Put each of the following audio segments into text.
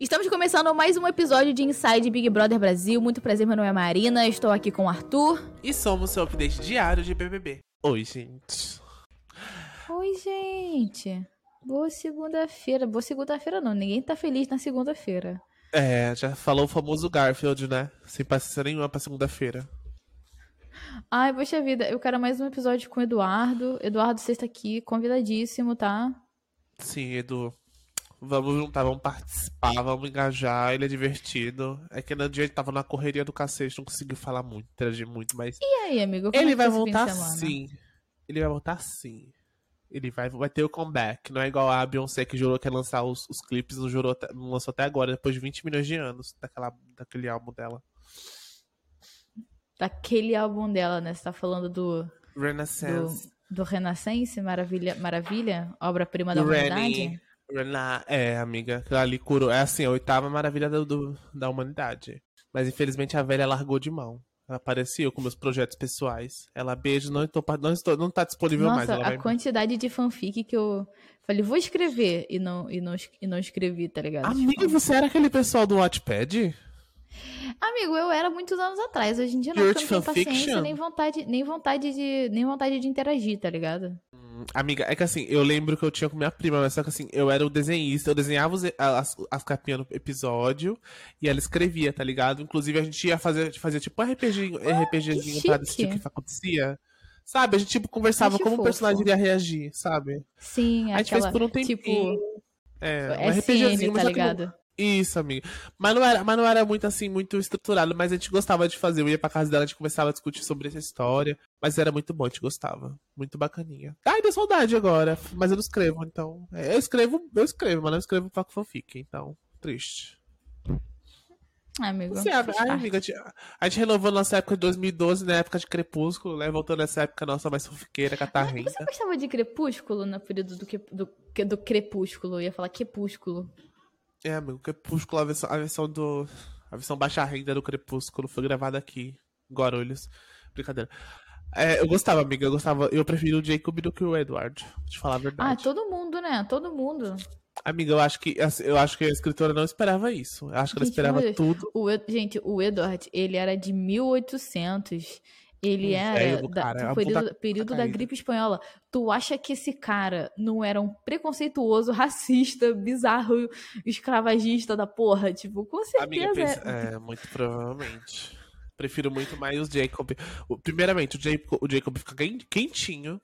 Estamos começando mais um episódio de Inside Big Brother Brasil. Muito prazer, meu nome é Marina, estou aqui com o Arthur. E somos seu update diário de BBB. Oi, gente. Oi, gente. Boa segunda-feira. Boa segunda-feira não, ninguém tá feliz na segunda-feira. É, já falou o famoso Garfield, né? Sem paciência nenhuma pra segunda-feira. Ai, poxa vida, eu quero mais um episódio com o Eduardo. Eduardo, você está aqui, convidadíssimo, tá? Sim, Edu. Vamos juntar, vamos participar, vamos engajar, ele é divertido. É que no dia ele tava na correria do cacete, não conseguiu falar muito, interagir muito, mas. E aí, amigo? Como ele é vai voltar sim. Ele vai voltar sim. Ele vai, vai ter o comeback. Não é igual a Beyoncé que jurou que ia lançar os, os clipes, não, jurou, não lançou até agora, depois de 20 milhões de anos daquela, daquele álbum dela. Daquele álbum dela, né? Você tá falando do, do, Renaissance. do Renascense, Maravilha, Maravilha obra-prima da Do humanidade? É, amiga, ali curou. É assim, a oitava maravilha do, do- da humanidade. Mas infelizmente a velha largou de mão. Ela apareceu com meus projetos pessoais. Ela beijo, não, estou, não, estou, não tá disponível mais. Nossa, Ela a quantidade de fanfic que eu falei, vou escrever e não, e não, e não escrevi, tá ligado? Amiga, Tipo, você era aquele pessoal do Wattpad? amigo, eu era muitos anos atrás, hoje em dia não, eu não tenho paciência nem vontade, nem vontade de, nem vontade de interagir, tá ligado? Hum, Amiga, é que assim, eu lembro que eu tinha com minha prima, mas só que assim, eu era o desenhista, eu desenhava os- as, as capinhas no episódio e ela escrevia, tá ligado? Inclusive a gente ia fazer, fazia tipo um RPG, RPGzinho pra decidir o que acontecia. Sabe? A gente tipo conversava Acho como fofo. o personagem iria reagir, sabe? Sim, A gente aquela, fez por um tempinho. tipo, é, um SM, RPGzinho, tá ligado? Isso, amiga. Mas não, era, mas não era muito assim, muito estruturado, mas a gente gostava de fazer. Eu ia pra casa dela, a gente começava a discutir sobre essa história. Mas era muito bom, a gente gostava. Muito bacaninha. Ai, deu saudade agora. Mas eu não escrevo, então. é, eu escrevo, eu escrevo, mas não escrevo pra fanfic, então. Triste. Amigo, Você, ai, amiga, a gente- a gente renovou nossa época de 2012, na época de Crepúsculo, né? Voltando nessa época nossa mais fanfiqueira, catarrenta. Você gostava de Crepúsculo no período do, que, do, do Crepúsculo? Eu ia falar Crepúsculo. É, amigo, Crepúsculo, a versão, a versão do. A versão baixa renda do Crepúsculo foi gravada aqui, em Guarulhos. Brincadeira. É, eu gostava, amiga, eu gostava. Eu prefiro o Jacob do que o Edward, pra te falar a Ah, verdade. todo mundo, né? Todo mundo. Amiga, eu acho que eu acho que a escritora não esperava isso. Eu acho que ela Gente, esperava meu Deus. tudo. O, gente, o Edward, ele era de 1800. Ele Um era da- cara, do período, puta período da gripe espanhola. Tu acha que esse cara não era um preconceituoso, racista, bizarro, escravagista da porra? Tipo, com Amiga, certeza. pensa, é, muito provavelmente. Prefiro muito mais o Jacob. Primeiramente, o Jacob, o Jacob fica quen- quentinho.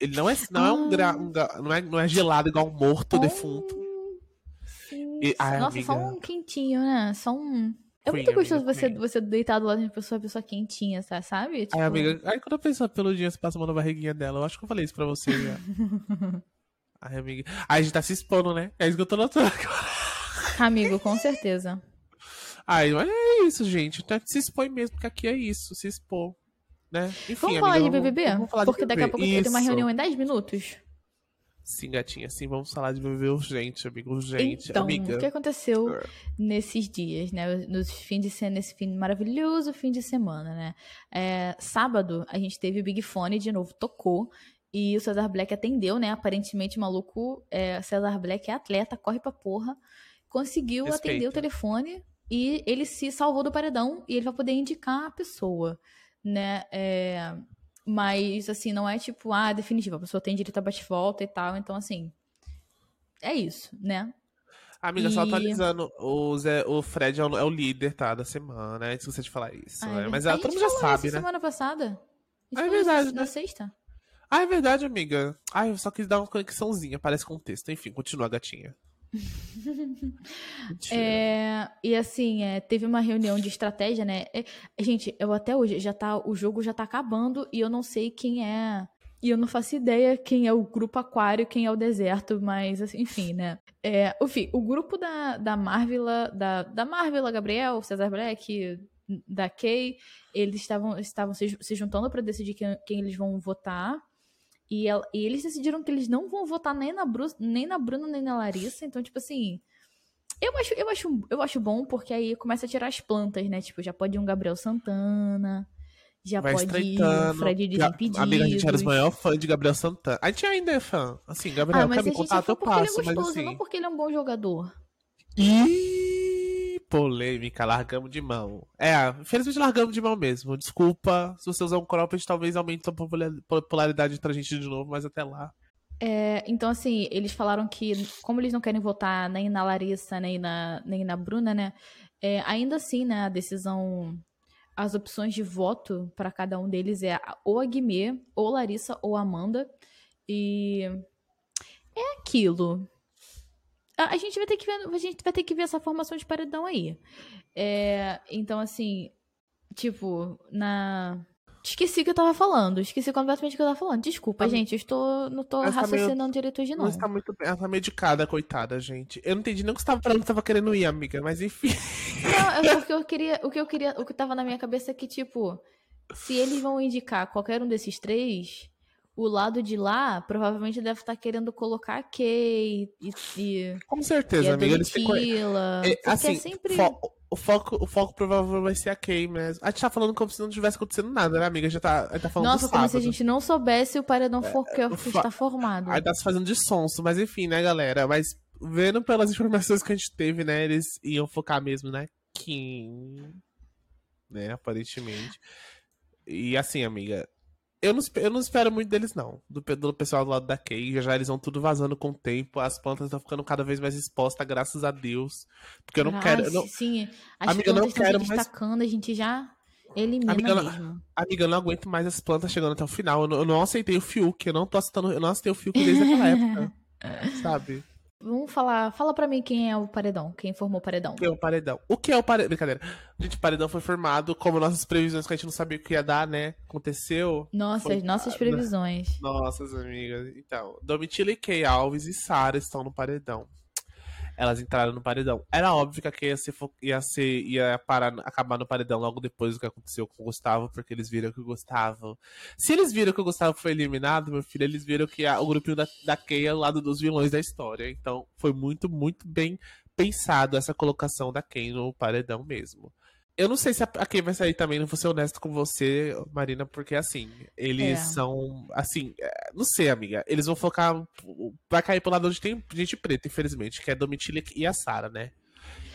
Ele não é, não é um, gra, um não é, não é gelado igual um morto, Oh, defunto. sim. E- ai, Nossa, só amiga. um quentinho, né? Só um. É muito gostoso amiga, você, você deitado lá de uma pessoa, uma pessoa quentinha, sa- sabe? Tipo, Ai, amiga, aí quando eu penso na peludinha, você passa a mão na barriguinha dela. Eu acho que eu falei isso pra você já. Ai, amiga. Ai, a gente tá se expondo, né? É isso que eu tô notando agora. Amigo, com certeza. Ai, mas é isso, gente. Então, se expõe mesmo, porque aqui é isso, se expor. Né? Enfim, Vamos falar amiga, de BBB? Vamos falar de Porque daqui a BBB. pouco tem uma reunião em 10 minutos. Sim, gatinha, sim, vamos falar de BBB urgente, amigo, urgente. Então, amiga. o que aconteceu nesses dias, né? Nos fins de semana, nesse fim maravilhoso fim de semana, né? É, sábado, a gente teve o Big Fone de novo, tocou. E o Cesar Black atendeu, né? Aparentemente, o maluco, é, Cesar Black é atleta, corre pra porra. Conseguiu Respeito. atender o telefone e ele se salvou do paredão e ele vai poder indicar a pessoa, né? É, mas, assim, não é tipo, ah, definitivo, a pessoa tem direito a bate-volta e tal. Então, assim, é isso, né? Amiga, só E- atualizando, o, Zé, o Fred é o, é o líder, tá, da semana, é esqueci de falar isso, Ah, né? Mas A ela, todo mundo já sabe, isso né? semana passada. Ah, é verdade, isso né? Na sexta. Ah, é verdade, amiga. Ai, eu só quis dar uma conexãozinha, parece contexto. Enfim, continua, gatinha. É, e assim, é, teve uma reunião de estratégia, né? É, gente, eu até hoje já tá, o jogo já tá acabando e eu não sei quem é. E eu não faço ideia quem é o grupo Aquário, quem é o deserto, mas assim, enfim, né? É, enfim, o grupo da, da da, da Gabriel, Cesar Black, da Kay, eles estavam, estavam se, se juntando pra decidir quem, quem eles vão votar. E, ela- e eles decidiram que eles não vão votar nem na, Bru, nem na Bruna, nem na Larissa. Então, tipo assim. Eu acho, eu, acho, eu acho bom porque aí começa a tirar as plantas, né? Tipo, já pode ir um Gabriel Santana, já Vai pode ir um. Fred Desimpedidos. Amiga, a gente era os maiores fãs de Gabriel Santana. A gente ainda é fã. Assim, Gabriel, Ah, quer a me contar, é fã eu porque ele é passo, mas gostoso, assim. não porque ele é um bom jogador. Ih, polêmica, largamos de mão. É, infelizmente largamos de mão mesmo. Desculpa, se você usar um cropped, talvez aumente a popularidade entre a gente de novo, mas até lá. É, então, assim, eles falaram que, como eles não querem votar nem na Larissa, nem na, nem na Bruna, né? É, ainda assim, né, a decisão, as opções de voto para cada um deles é ou a Guimê, ou Larissa, ou Amanda. E é aquilo. A, a, gente vai ter que ver, a gente vai ter que ver essa formação de paredão aí. É, então, assim, tipo, na Esqueci o que eu tava falando. Esqueci completamente o que eu tava falando. Desculpa, tá, gente. Eu estou, não tô raciocinando tá meio, direito hoje, não. Ela tá muito bem. Ela tá medicada, coitada, gente. Eu não entendi nem o que você tava falando que tava querendo ir, amiga. Mas enfim. Não, é porque eu queria. O que eu queria. O que tava na minha cabeça é que, tipo, se eles vão indicar qualquer um desses três, o lado de lá provavelmente deve estar tá querendo colocar a Kay e, e. Com certeza, amiga. Eles têm... é, assim, é sempre o foco, o foco provavelmente vai ser a Kay mesmo. A gente tá falando como se não tivesse acontecendo nada, né, amiga? Já tá, a gente tá falando Nossa, como se a gente não soubesse o paredão é, que está formado. Aí tá se fazendo de sonso, mas enfim, né, galera? Mas vendo pelas informações que a gente teve, né, eles iam focar mesmo na Kim, né, aparentemente. E assim, amiga, eu não, eu não espero muito deles, não. Do, do pessoal do lado da Kay. Já, já eles vão tudo vazando com o tempo. As plantas estão ficando cada vez mais expostas, graças a Deus. Porque eu não quero. Eu não... Sim, as amiga, plantas estão se destacando, mais... a gente já elimina amiga, mesmo. Amiga, eu não aguento mais as plantas chegando até o final. Eu não, eu não aceitei o Fiuk. Eu não tô aceitando, eu não aceitei o Fiuk desde aquela época. sabe? Vamos falar. Fala pra mim quem é o paredão. Quem formou o paredão. Quem é o paredão? O que é o paredão? Brincadeira. Gente, o paredão foi formado como nossas previsões que a gente não sabia o que ia dar, né? Aconteceu. Nossas, foi... nossas previsões. Nossas amigas. Então, Domitila e Kay Alves e Sara estão no paredão elas entraram no paredão. Era óbvio que a Kay ia, ser, ia, ser, ia parar, acabar no paredão logo depois do que aconteceu com o Gustavo, porque eles viram que o Gustavo. Se eles viram que o Gustavo foi eliminado, meu filho, eles viram que a, o grupinho da, da é ao lado dos vilões da história. Então foi muito, muito bem pensado essa colocação da Kay no paredão mesmo. Eu não sei se a, quem vai sair também, não vou ser honesto com você, Marina, porque assim, eles é. são. Assim, é, não sei, amiga. Eles vão focar. Vai cair pro lado onde tem gente preta, infelizmente, que é a Domitila e a Sara, né?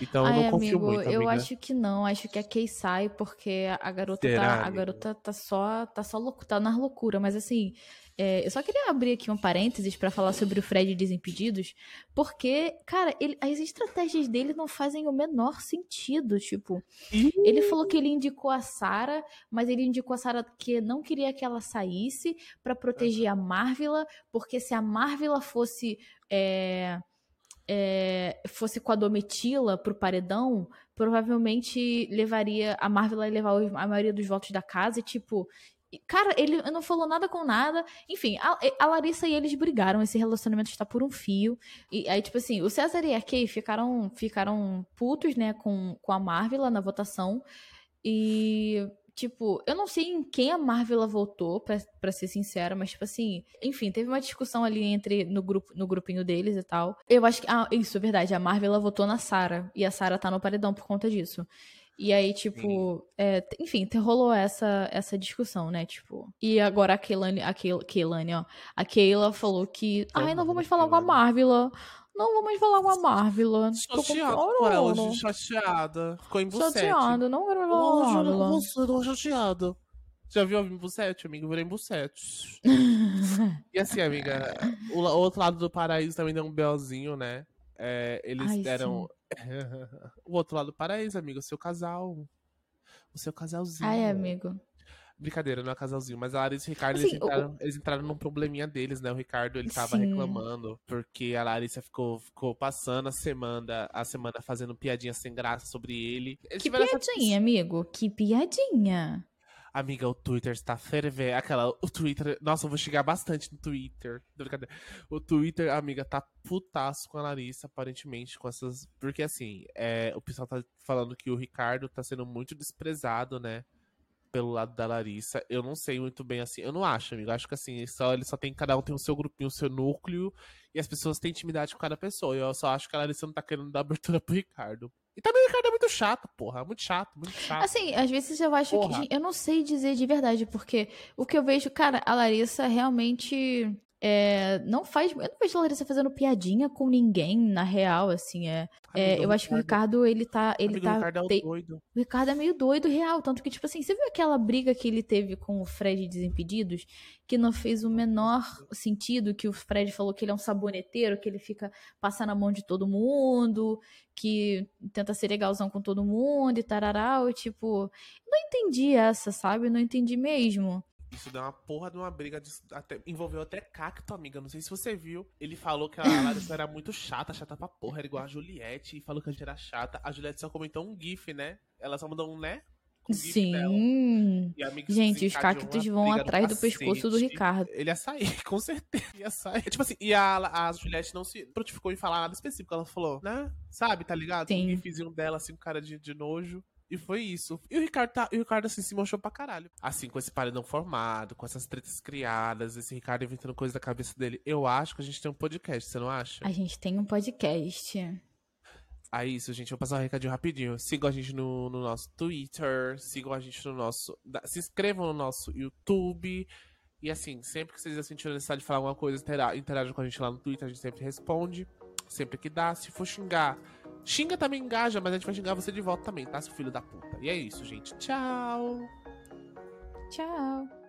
Então Ai, eu não confio amigo, muito. Amiga. Eu acho que não, acho que a Kay sai porque a garota Será, tá. A garota tá só. tá só louco, tá na loucura, mas assim. É, eu só queria abrir aqui um parênteses para falar sobre o Fred Desimpedidos, porque, cara, ele, as estratégias dele não fazem o menor sentido. Tipo, ele falou que ele indicou a Sara, mas ele indicou a Sara que não queria que ela saísse para proteger a Marvila, porque se a Marvila fosse. É, é, fosse com a Domitila pro paredão, provavelmente levaria. A Marvel ia levar a maioria dos votos da casa e, tipo. Cara, ele não falou nada com nada. Enfim, a, a, Larissa e eles brigaram. Esse relacionamento está por um fio. E aí, tipo assim, o César e a Kay ficaram, ficaram putos, né, com, com a Marvel na votação. E Tipo, eu não sei em quem a Marvel votou, pra, pra ser sincera, mas, tipo assim, enfim, teve uma discussão ali entre no, grupo, no grupinho deles e tal. Eu acho que. Ah, isso, é verdade. A Marvel votou na Sarah. E a Sarah tá no paredão por conta disso. E aí, tipo, é, enfim, rolou essa, essa discussão, né? Tipo. E agora a Keilane, a Keilane, ó. A Keila falou que. Ai, não vamos falar com a Marvel. Não vamos falar com a Marvel. Chateada com ela, gente, chateada. Ficou em bucete. Chateada, não quero falar com a Marvel. Você, tô chateada. Já viu a Bucete, amigo? Virei Bucete. e assim, amiga, o, o, outro lado do paraíso também deu um belzinho, né? É, eles Ai, deram. o outro lado do paraíso, amigo, o seu casal. O seu casalzinho. Ai, amigo. Brincadeira, não é casalzinho, mas a Larissa e o Ricardo, assim, eles, entraram, o... eles, entraram, num probleminha deles, né? O Ricardo, ele tava Sim. reclamando, porque a Larissa ficou, ficou passando a semana, a semana fazendo piadinha sem graça sobre ele. Eles que piadinha, essa... amigo? Que piadinha. Amiga, o Twitter está fervendo. Aquela, o Twitter. Nossa, eu vou chegar bastante no Twitter. O Twitter, amiga, tá putaço com a Larissa, aparentemente, com essas. Porque assim, é, o pessoal tá falando que o Ricardo tá sendo muito desprezado, né? pelo lado da Larissa. Eu não sei muito bem assim. Eu não acho, amigo. Acho que assim, só, ele só tem. Cada um tem o seu grupinho, o seu núcleo. E as pessoas têm intimidade com cada pessoa. Eu só acho que a Larissa não tá querendo dar abertura pro Ricardo. E também o Ricardo é muito chato, porra. Muito chato, muito chato. Assim, às vezes eu acho porra. que. Eu não sei dizer de verdade, porque o que eu vejo, cara, a Larissa realmente. É, não faz. Eu não vejo Larissa fazendo piadinha com ninguém, na real, assim. É, é eu acho que o Ricardo, ele tá. Ele Amigo, tá o Ricardo é um te- doido. o Ricardo é meio doido, real. Tanto que, tipo assim, você viu aquela briga que ele teve com o Fred Desimpedidos? Que não fez o menor sentido, que o Fred falou que ele é um saboneteiro, que ele fica passando a mão de todo mundo, que tenta ser legalzão com todo mundo e tararau. Tipo, não entendi essa, sabe? Não entendi mesmo. Isso deu uma porra de uma briga. de- até- envolveu até cacto, amiga. Não sei se você viu. Ele falou que a Larissa era muito chata, chata pra porra. Era igual a Juliette. E falou que a gente era chata. A Juliette só comentou um GIF, né? Ela só mandou um né? Sim. E Gente, os cactos vão atrás do pescoço do. Ricardo. Ele ia sair, com certeza. Ia sair. Tipo assim, e a, a Juliette não se prontificou em falar nada específico. Ela falou, né? Sabe, tá ligado? Sim. Um gifzinho dela, assim, com cara de, de nojo. E foi isso. E o Ricardo, tá, o Ricardo assim, se mostrou pra caralho. Assim, com esse paredão formado, com essas tretas criadas, esse Ricardo inventando coisa da cabeça dele. Eu acho que a gente tem um podcast, você não acha? A gente tem um podcast. Aí isso, gente, vou passar um recadinho rapidinho. Sigam a gente no, no nosso Twitter, sigam a gente no nosso. Se inscrevam no nosso YouTube. E assim, sempre que vocês sentirem necessidade de falar alguma coisa, intera- interajam com a gente lá no Twitter, a gente sempre responde. Sempre que dá. Se for xingar, xinga também, engaja, mas a gente vai xingar você de volta também, tá, seu filho da puta? E é isso, gente. Tchau! Tchau.